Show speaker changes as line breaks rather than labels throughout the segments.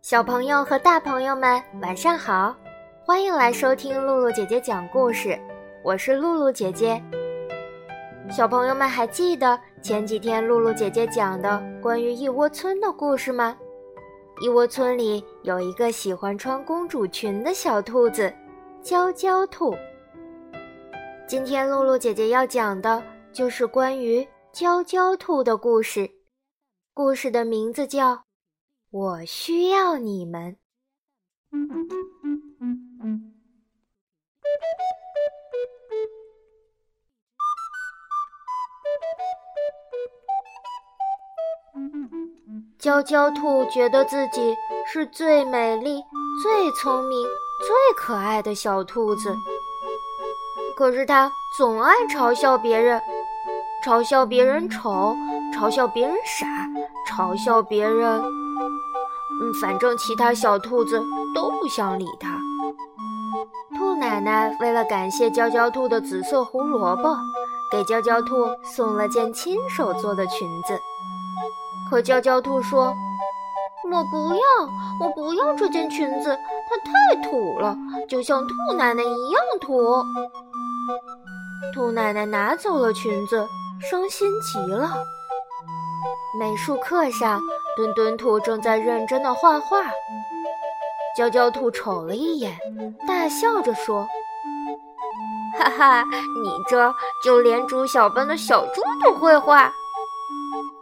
小朋友和大朋友们，晚上好！欢迎来收听露露姐姐讲故事，我是露露姐姐。小朋友们还记得前几天露露姐姐讲的关于一窝村的故事吗？一窝村里有一个喜欢穿公主裙的小兔子，娇娇兔。今天露露姐姐要讲的就是关于娇娇兔的故事，故事的名字叫。我需要你们。娇娇兔觉得自己是最美丽、最聪明、最可爱的小兔子，可是它总爱嘲笑别人，嘲笑别人丑，嘲笑别人傻，嘲笑别人。嗯，反正其他小兔子都不想理它。兔奶奶为了感谢娇娇兔的紫色胡萝卜，给娇娇兔送了件亲手做的裙子。可娇娇兔说：“我不要，我不要这件裙子，它太土了，就像兔奶奶一样土。”兔奶奶拿走了裙子，伤心极了。美术课上。墩墩兔正在认真的画画，娇娇兔瞅了一眼，大笑着说：“哈哈，你这就连猪小班的小猪都会画。”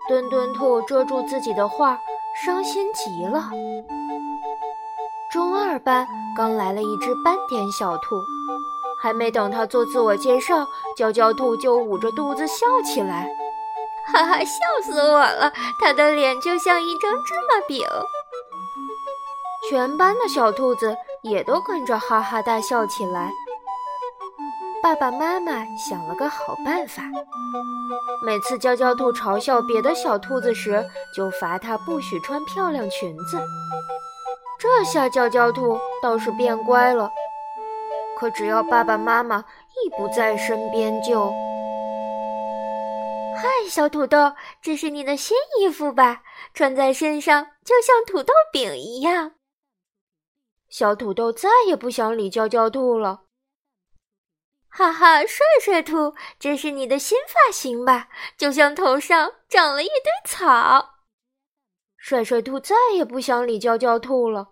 墩墩兔遮住自己的画，伤心极了。中二班刚来了一只斑点小兔，还没等他做自我介绍，娇娇兔就捂着肚子笑起来。哈哈，笑死我了！他的脸就像一张芝麻饼。全班的小兔子也都跟着哈哈大笑起来。爸爸妈妈想了个好办法，每次娇娇兔嘲笑别的小兔子时，就罚它不许穿漂亮裙子。这下娇娇兔倒是变乖了。可只要爸爸妈妈一不在身边，就……嗨，小土豆，这是你的新衣服吧？穿在身上就像土豆饼一样。小土豆再也不想理娇娇兔了。哈哈，帅帅兔，这是你的新发型吧？就像头上长了一堆草。帅帅兔再也不想理娇娇兔了。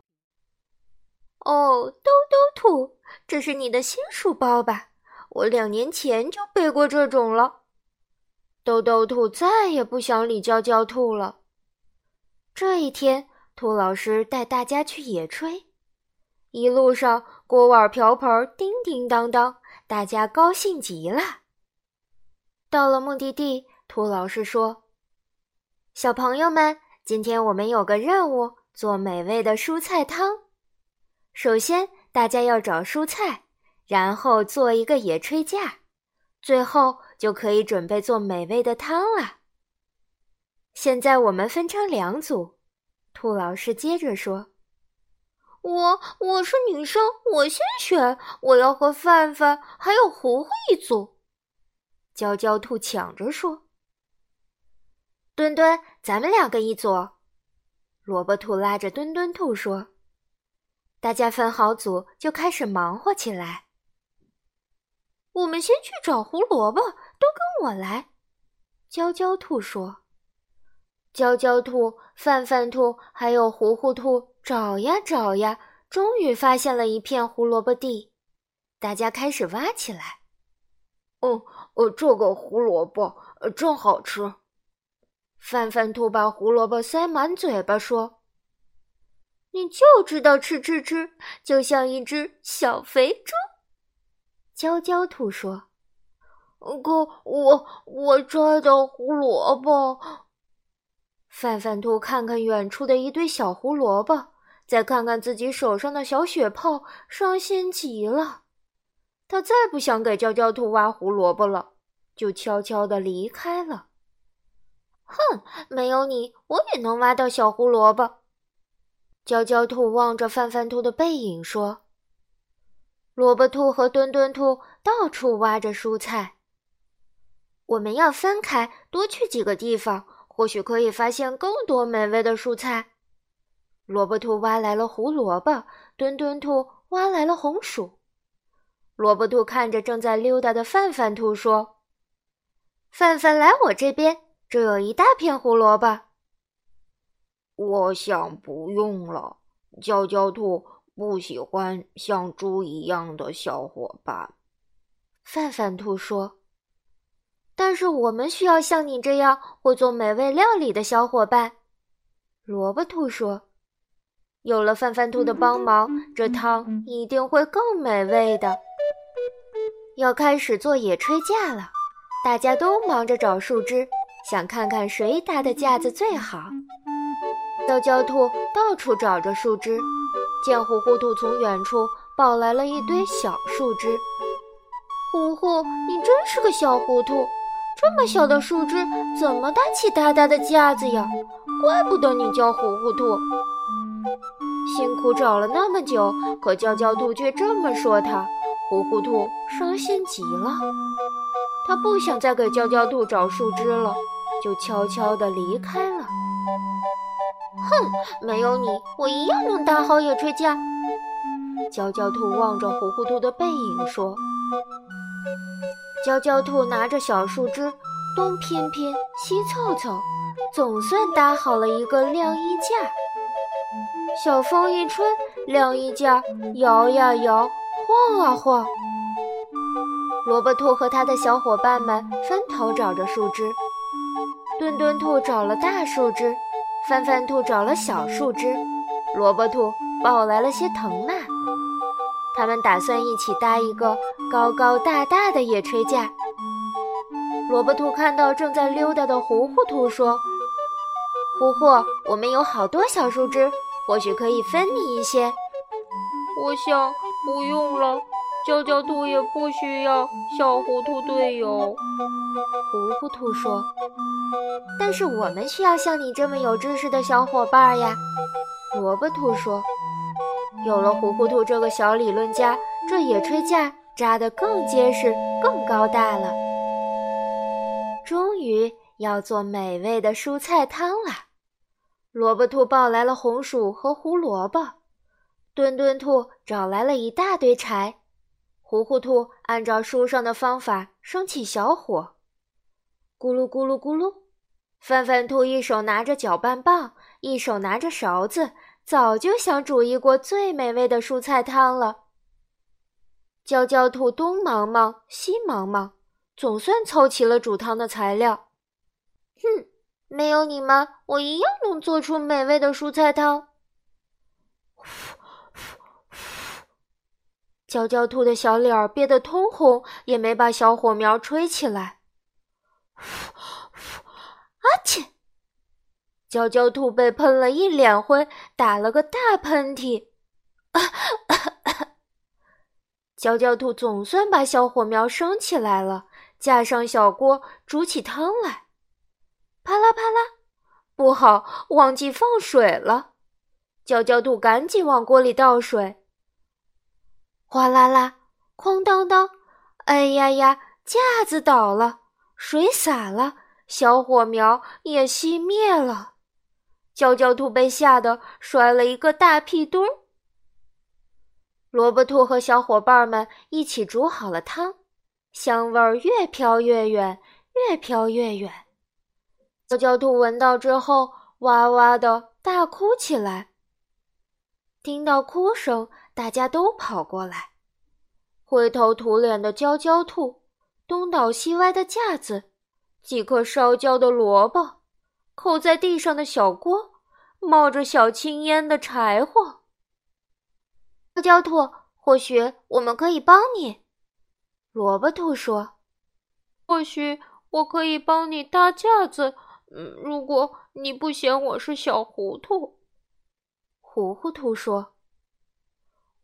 哦，兜兜兔，这是你的新书包吧？我两年前就背过这种了。兜兜兔再也不想理娇娇兔了。这一天，兔老师带大家去野炊，一路上锅碗瓢盆叮叮当当，大家高兴极了。到了目的地，兔老师说：“小朋友们，今天我们有个任务，做美味的蔬菜汤。首先，大家要找蔬菜，然后做一个野炊架。”最后就可以准备做美味的汤了。现在我们分成两组，兔老师接着说：“我我是女生，我先选，我要和范范还有糊糊一组。”娇娇兔抢着说：“墩墩，咱们两个一组。”萝卜兔拉着墩墩兔说：“大家分好组，就开始忙活起来。”我们先去找胡萝卜，都跟我来。”娇娇兔说。娇娇兔、范范兔还有糊糊兔找呀找呀，终于发现了一片胡萝卜地。大家开始挖起来。
哦，呃，这个胡萝卜真好吃。
范范兔把胡萝卜塞满嘴巴说：“你就知道吃吃吃，就像一只小肥猪。”娇娇兔说：“
可我我摘的胡萝卜。”
范范兔看看远处的一堆小胡萝卜，再看看自己手上的小血泡，伤心极了。他再不想给娇娇兔挖胡萝卜了，就悄悄地离开了。哼，没有你，我也能挖到小胡萝卜。娇娇兔望着范范兔的背影说：“萝卜兔和墩墩兔到处挖着蔬菜。我们要分开，多去几个地方，或许可以发现更多美味的蔬菜。”萝卜兔挖来了胡萝卜，墩墩兔挖来了红薯。萝卜兔看着正在溜达的范范兔说：“范范，来我这边，这有一大片胡萝卜。”
我想不用了。娇娇兔不喜欢像猪一样的小伙伴。
范范兔说：“但是我们需要像你这样会做美味料理的小伙伴。”萝卜兔说：“有了范范兔的帮忙，这汤一定会更美味的。”要开始做野炊架了，大家都忙着找树枝，想看看谁搭的架子最好。娇娇兔到处找着树枝，见糊糊兔从远处抱来了一堆小树枝。糊糊，你真是个小糊涂，这么小的树枝怎么搭起大大的架子呀？怪不得你叫糊糊兔。辛苦找了那么久，可娇娇兔却这么说他。糊糊兔伤心极了，他不想再给娇娇兔找树枝了，就悄悄地离开了。哼，没有你，我一样能搭好野炊架。娇娇兔望着糊糊兔的背影说：“娇娇兔拿着小树枝，东拼拼，西凑凑，总算搭好了一个晾衣架。小风一吹，晾衣架摇呀摇，晃啊晃。萝卜兔和他的小伙伴们分头找着树枝，墩墩兔找了大树枝。”翻翻兔找了小树枝，萝卜兔抱来了些藤蔓。他们打算一起搭一个高高大大的野炊架。萝卜兔看到正在溜达的糊糊兔，说：“糊糊，我们有好多小树枝，或许可以分你一些。”
我想不用了。娇娇兔也不需要小糊涂队友。
糊糊兔说：“但是我们需要像你这么有知识的小伙伴呀。”萝卜兔说：“有了糊糊兔这个小理论家，这野炊架扎得更结实、更高大了。终于要做美味的蔬菜汤了。”萝卜兔抱来了红薯和胡萝卜，墩墩兔找来了一大堆柴。糊糊兔按照书上的方法生起小火，咕噜咕噜咕噜。范范兔一手拿着搅拌棒，一手拿着勺子，早就想煮一锅最美味的蔬菜汤了。娇娇兔东忙忙西忙忙，总算凑齐了煮汤的材料。哼，没有你们，我一样能做出美味的蔬菜汤。娇娇兔的小脸儿憋得通红，也没把小火苗吹起来。阿嚏！娇娇兔被喷了一脸灰，打了个大喷嚏。娇娇兔总算把小火苗升起来了，架上小锅煮起汤来。啪啦啪啦，不好，忘记放水了。娇娇兔赶紧往锅里倒水。哗啦啦，哐当当，哎呀呀，架子倒了，水洒了，小火苗也熄灭了。娇娇兔被吓得摔了一个大屁墩儿。萝卜兔和小伙伴们一起煮好了汤，香味儿越飘越远，越飘越远。娇娇兔闻到之后，哇哇的大哭起来。听到哭声。大家都跑过来，灰头土脸的娇娇兔，东倒西歪的架子，几颗烧焦的萝卜，扣在地上的小锅，冒着小青烟的柴火。娇娇兔，或许我们可以帮你。萝卜兔说：“
或许我可以帮你搭架子，嗯，如果你不嫌我是小糊涂。”
糊糊兔说。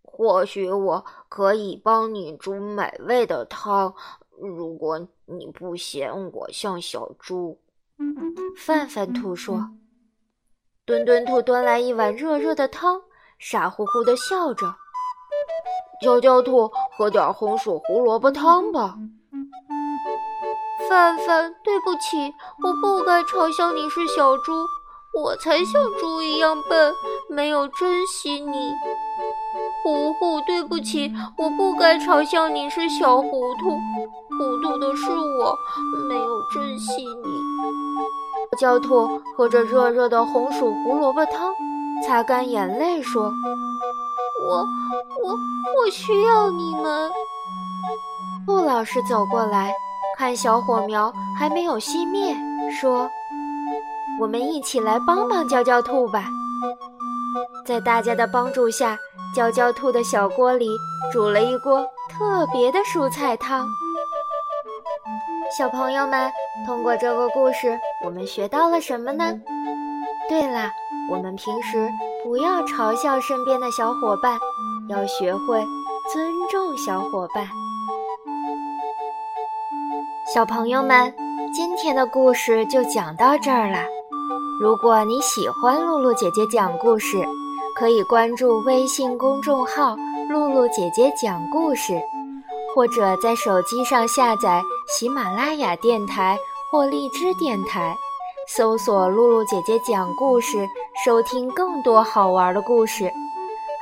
或许我可以帮你煮美味的汤，如果你不嫌我像小猪。
范范兔说：“墩墩兔端来一碗热热的汤，傻乎乎的笑着。
娇娇兔，喝点红薯胡萝卜汤吧。
范范，对不起，我不该嘲笑你是小猪，我才像猪一样笨，没有珍惜你。糊糊，对不起，我不该嘲笑你是小糊涂，糊涂的是我，没有珍惜你。
娇兔喝着热热的红薯胡萝卜汤，擦干眼泪说：“
我我我需要你们。”
兔老师走过来，看小火苗还没有熄灭，说：“我们一起来帮帮娇娇兔吧。”在大家的帮助下，娇娇兔的小锅里煮了一锅特别的蔬菜汤。小朋友们，通过这个故事，我们学到了什么呢？对了，我们平时不要嘲笑身边的小伙伴，要学会尊重小伙伴。小朋友们，今天的故事就讲到这儿了。如果你喜欢露露姐姐讲故事，可以关注微信公众号“露露姐姐讲故事”，或者在手机上下载喜马拉雅电台或荔枝电台，搜索“露露姐姐讲故事”，收听更多好玩的故事。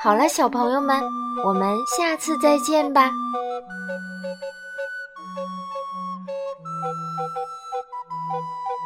好了，小朋友们，我们下次再见吧。Thank you.